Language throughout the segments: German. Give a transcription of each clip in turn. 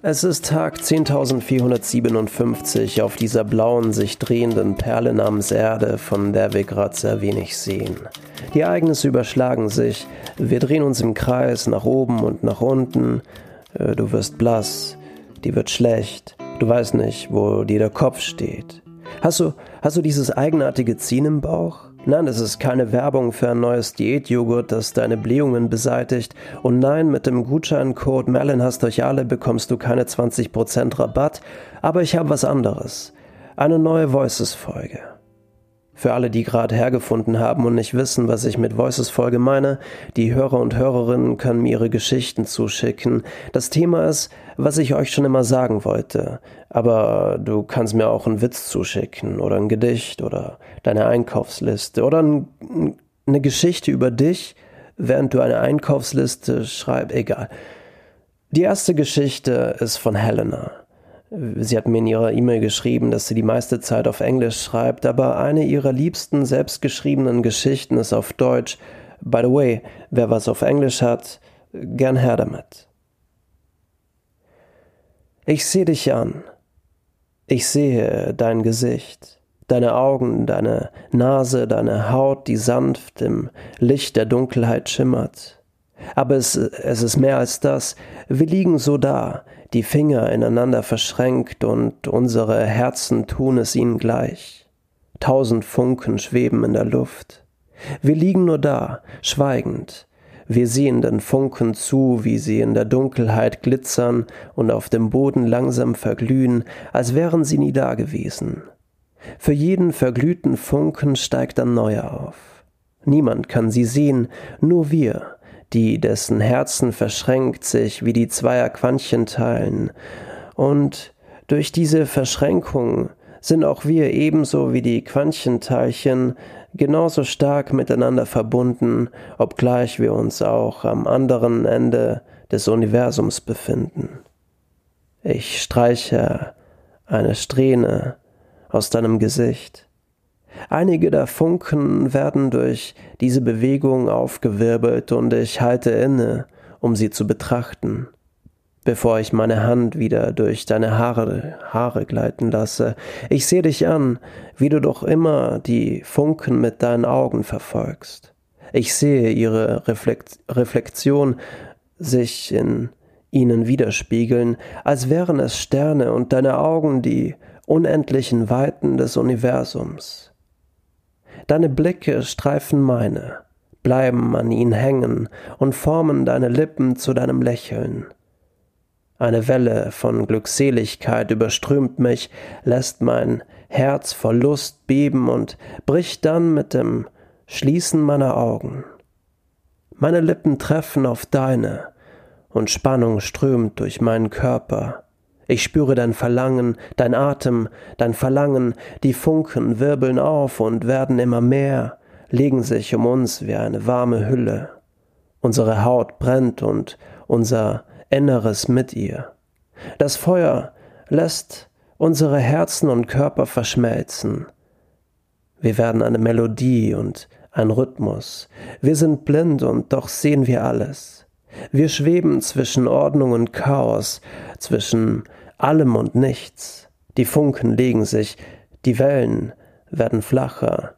Es ist Tag 10.457 auf dieser blauen, sich drehenden Perle namens Erde, von der wir gerade sehr wenig sehen. Die Ereignisse überschlagen sich, wir drehen uns im Kreis nach oben und nach unten, äh, du wirst blass, die wird schlecht, du weißt nicht, wo dir der Kopf steht. Hast du, hast du dieses eigenartige Ziehen im Bauch? Nein, es ist keine Werbung für ein neues Diätjoghurt, das deine Blähungen beseitigt. Und nein, mit dem Gutscheincode Merlin hast euch alle bekommst du keine 20% Rabatt. Aber ich habe was anderes. Eine neue Voices-Folge. Für alle, die gerade hergefunden haben und nicht wissen, was ich mit Voices-Folge meine, die Hörer und Hörerinnen können mir ihre Geschichten zuschicken. Das Thema ist, was ich euch schon immer sagen wollte. Aber du kannst mir auch einen Witz zuschicken oder ein Gedicht oder deine Einkaufsliste oder ein, eine Geschichte über dich, während du eine Einkaufsliste schreibst. Egal. Die erste Geschichte ist von Helena. Sie hat mir in ihrer E-Mail geschrieben, dass sie die meiste Zeit auf Englisch schreibt, aber eine ihrer liebsten selbstgeschriebenen Geschichten ist auf Deutsch. By the way, wer was auf Englisch hat, gern her damit. Ich sehe dich an. Ich sehe dein Gesicht, deine Augen, deine Nase, deine Haut, die sanft im Licht der Dunkelheit schimmert. Aber es, es ist mehr als das. Wir liegen so da, die Finger ineinander verschränkt und unsere Herzen tun es ihnen gleich. Tausend Funken schweben in der Luft. Wir liegen nur da, schweigend. Wir sehen den Funken zu, wie sie in der Dunkelheit glitzern und auf dem Boden langsam verglühen, als wären sie nie dagewesen. Für jeden verglühten Funken steigt ein neuer auf. Niemand kann sie sehen, nur wir, die dessen Herzen verschränkt sich wie die zweier Quantchen teilen. Und durch diese Verschränkung sind auch wir ebenso wie die Quantenteilchen genauso stark miteinander verbunden, obgleich wir uns auch am anderen Ende des Universums befinden. Ich streiche eine Strähne aus deinem Gesicht, Einige der Funken werden durch diese Bewegung aufgewirbelt und ich halte inne, um sie zu betrachten, bevor ich meine Hand wieder durch deine Haare, Haare gleiten lasse. Ich sehe dich an, wie du doch immer die Funken mit deinen Augen verfolgst. Ich sehe ihre Reflekt Reflexion sich in ihnen widerspiegeln, als wären es Sterne und deine Augen die unendlichen Weiten des Universums. Deine Blicke streifen meine, bleiben an ihnen hängen und formen deine Lippen zu deinem Lächeln. Eine Welle von Glückseligkeit überströmt mich, lässt mein Herz vor Lust beben und bricht dann mit dem Schließen meiner Augen. Meine Lippen treffen auf deine, und Spannung strömt durch meinen Körper. Ich spüre dein Verlangen, dein Atem, dein Verlangen, die Funken wirbeln auf und werden immer mehr, legen sich um uns wie eine warme Hülle. Unsere Haut brennt und unser Inneres mit ihr. Das Feuer lässt unsere Herzen und Körper verschmelzen. Wir werden eine Melodie und ein Rhythmus. Wir sind blind und doch sehen wir alles. Wir schweben zwischen Ordnung und Chaos, zwischen allem und nichts. Die Funken legen sich, die Wellen werden flacher,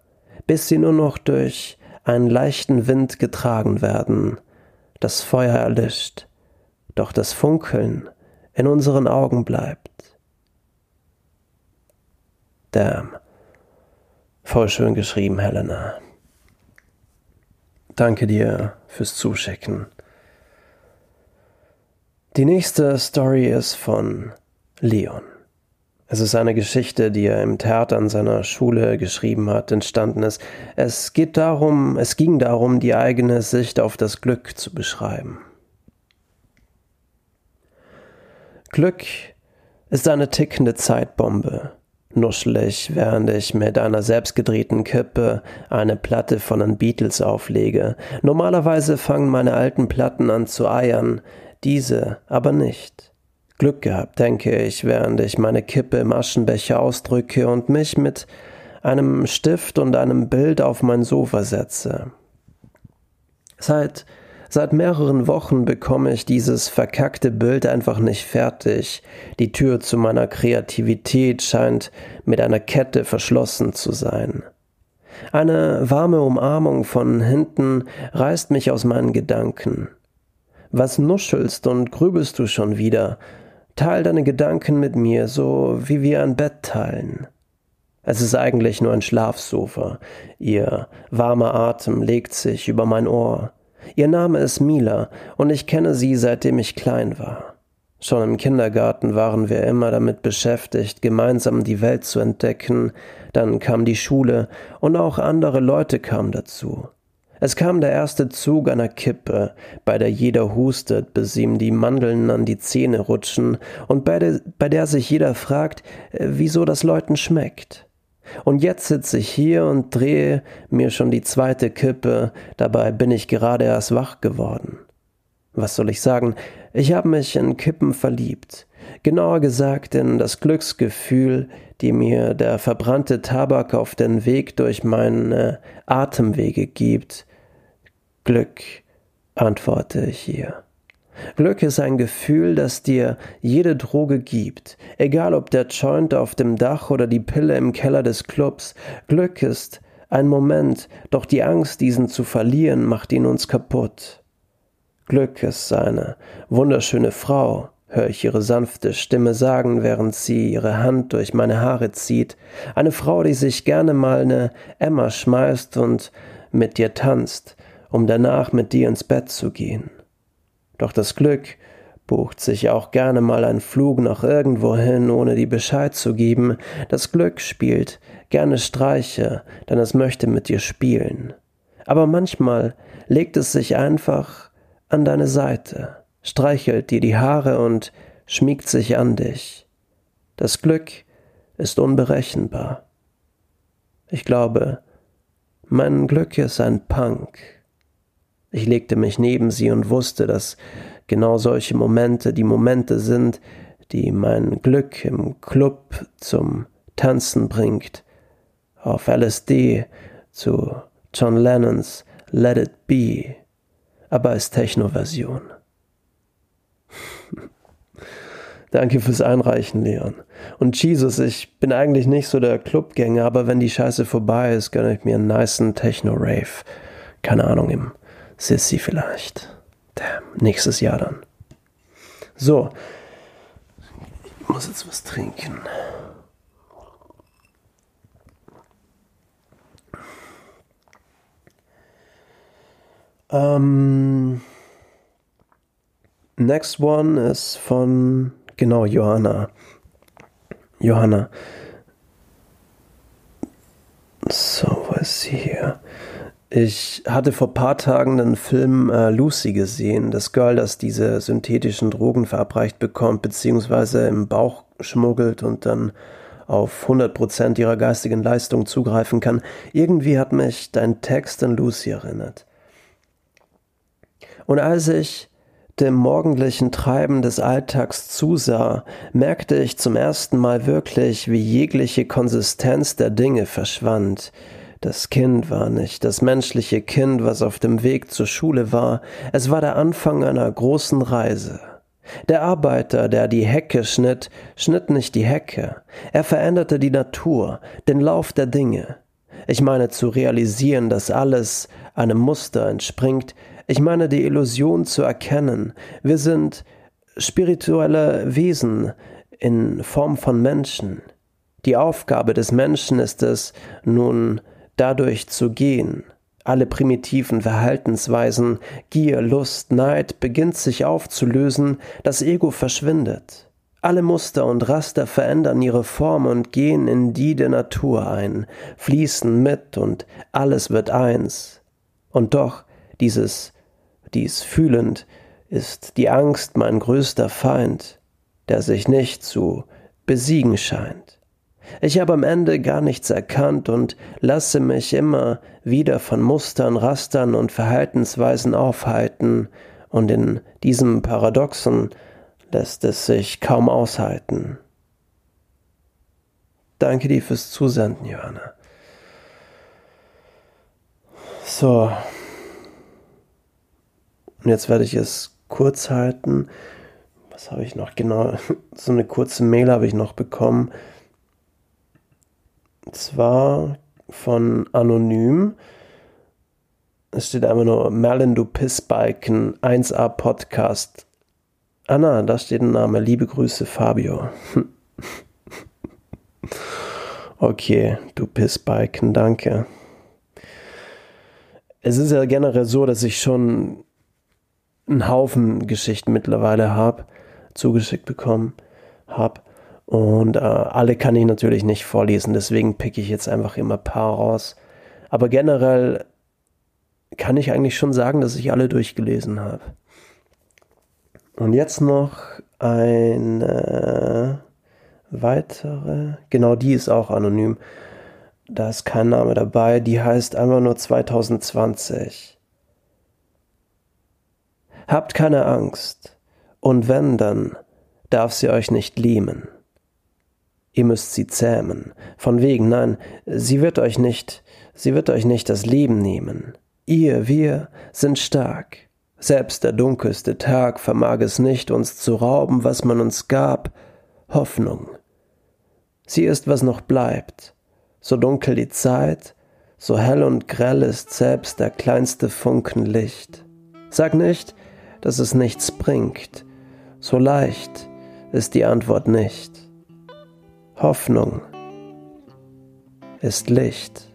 bis sie nur noch durch einen leichten Wind getragen werden. Das Feuer erlischt, doch das Funkeln in unseren Augen bleibt. Damn. Voll schön geschrieben, Helena. Danke dir fürs Zuschicken. Die nächste Story ist von Leon. Es ist eine Geschichte, die er im Theater an seiner Schule geschrieben hat, entstanden ist. Es geht darum, es ging darum, die eigene Sicht auf das Glück zu beschreiben. Glück ist eine tickende Zeitbombe. Nuschelig, während ich mit einer selbstgedrehten Kippe eine Platte von den Beatles auflege. Normalerweise fangen meine alten Platten an zu eiern, diese aber nicht. Glück gehabt, denke ich, während ich meine Kippe im Aschenbecher ausdrücke und mich mit einem Stift und einem Bild auf mein Sofa setze. Seit, Seit mehreren Wochen bekomme ich dieses verkackte Bild einfach nicht fertig. Die Tür zu meiner Kreativität scheint mit einer Kette verschlossen zu sein. Eine warme Umarmung von hinten reißt mich aus meinen Gedanken. Was nuschelst und grübelst du schon wieder? Teil deine Gedanken mit mir, so wie wir ein Bett teilen. Es ist eigentlich nur ein Schlafsofa. Ihr warmer Atem legt sich über mein Ohr. Ihr Name ist Mila und ich kenne sie seitdem ich klein war. Schon im Kindergarten waren wir immer damit beschäftigt, gemeinsam die Welt zu entdecken, dann kam die Schule und auch andere Leute kamen dazu. Es kam der erste Zug einer Kippe, bei der jeder hustet, bis ihm die Mandeln an die Zähne rutschen und bei der, bei der sich jeder fragt, äh, wieso das Leuten schmeckt. Und jetzt sitze ich hier und drehe mir schon die zweite Kippe, dabei bin ich gerade erst wach geworden. Was soll ich sagen? Ich habe mich in Kippen verliebt. Genauer gesagt in das Glücksgefühl, die mir der verbrannte Tabak auf den Weg durch meine Atemwege gibt. Glück, antworte ich hier. Glück ist ein Gefühl, das dir jede Droge gibt, egal ob der Joint auf dem Dach oder die Pille im Keller des Clubs. Glück ist ein Moment, doch die Angst, diesen zu verlieren, macht ihn uns kaputt. Glück ist eine wunderschöne Frau, höre ich ihre sanfte Stimme sagen, während sie ihre Hand durch meine Haare zieht, eine Frau, die sich gerne mal eine Emma schmeißt und mit dir tanzt, um danach mit dir ins Bett zu gehen. Doch das Glück bucht sich auch gerne mal ein Flug nach irgendwohin, ohne die Bescheid zu geben. Das Glück spielt gerne Streiche, denn es möchte mit dir spielen. Aber manchmal legt es sich einfach an deine Seite, streichelt dir die Haare und schmiegt sich an dich. Das Glück ist unberechenbar. Ich glaube, mein Glück ist ein Punk. Ich legte mich neben sie und wusste, dass genau solche Momente die Momente sind, die mein Glück im Club zum Tanzen bringt, auf LSD zu John Lennons Let It Be, aber als Techno-Version. Danke fürs Einreichen, Leon. Und Jesus, ich bin eigentlich nicht so der Clubgänger, aber wenn die Scheiße vorbei ist, gönne ich mir einen niceen Techno-Rave. Keine Ahnung, im Sissy vielleicht. Damn, nächstes Jahr dann. So. Ich muss jetzt was trinken. Ähm, next one ist von, genau, Johanna. Johanna. So, wo ist sie hier? Ich hatte vor paar Tagen einen Film äh, Lucy gesehen, das Girl, das diese synthetischen Drogen verabreicht bekommt, beziehungsweise im Bauch schmuggelt und dann auf 100% ihrer geistigen Leistung zugreifen kann. Irgendwie hat mich dein Text an Lucy erinnert. Und als ich dem morgendlichen Treiben des Alltags zusah, merkte ich zum ersten Mal wirklich, wie jegliche Konsistenz der Dinge verschwand, das Kind war nicht das menschliche Kind, was auf dem Weg zur Schule war, es war der Anfang einer großen Reise. Der Arbeiter, der die Hecke schnitt, schnitt nicht die Hecke, er veränderte die Natur, den Lauf der Dinge. Ich meine zu realisieren, dass alles einem Muster entspringt, ich meine die Illusion zu erkennen, wir sind spirituelle Wesen in Form von Menschen. Die Aufgabe des Menschen ist es, nun dadurch zu gehen. Alle primitiven Verhaltensweisen, Gier, Lust, Neid beginnt sich aufzulösen, das Ego verschwindet. Alle Muster und Raster verändern ihre Form und gehen in die der Natur ein, fließen mit und alles wird eins. Und doch, dieses, dies fühlend, ist die Angst mein größter Feind, der sich nicht zu besiegen scheint. Ich habe am Ende gar nichts erkannt und lasse mich immer wieder von Mustern, Rastern und Verhaltensweisen aufhalten, und in diesem Paradoxon lässt es sich kaum aushalten. Danke dir fürs Zusenden, Johanna. So. Und jetzt werde ich es kurz halten. Was habe ich noch genau? So eine kurze Mail habe ich noch bekommen. Zwar von Anonym. Es steht einfach nur Merlin, du Pissbalken, 1A Podcast. Anna, da steht ein Name. Liebe Grüße, Fabio. okay, du Pissbalken, danke. Es ist ja generell so, dass ich schon einen Haufen Geschichten mittlerweile habe, zugeschickt bekommen habe. Und äh, alle kann ich natürlich nicht vorlesen, deswegen picke ich jetzt einfach immer ein paar raus. Aber generell kann ich eigentlich schon sagen, dass ich alle durchgelesen habe. Und jetzt noch eine weitere, genau die ist auch anonym. Da ist kein Name dabei, die heißt einfach nur 2020. Habt keine Angst, und wenn, dann darf sie euch nicht liemen. Ihr müsst sie zähmen, von wegen, nein, sie wird euch nicht, sie wird euch nicht das Leben nehmen. Ihr, wir sind stark. Selbst der dunkelste Tag vermag es nicht, uns zu rauben, was man uns gab, Hoffnung. Sie ist, was noch bleibt. So dunkel die Zeit, so hell und grell ist selbst der kleinste Funken Licht. Sag nicht, dass es nichts bringt. So leicht ist die Antwort nicht. Hoffnung ist Licht.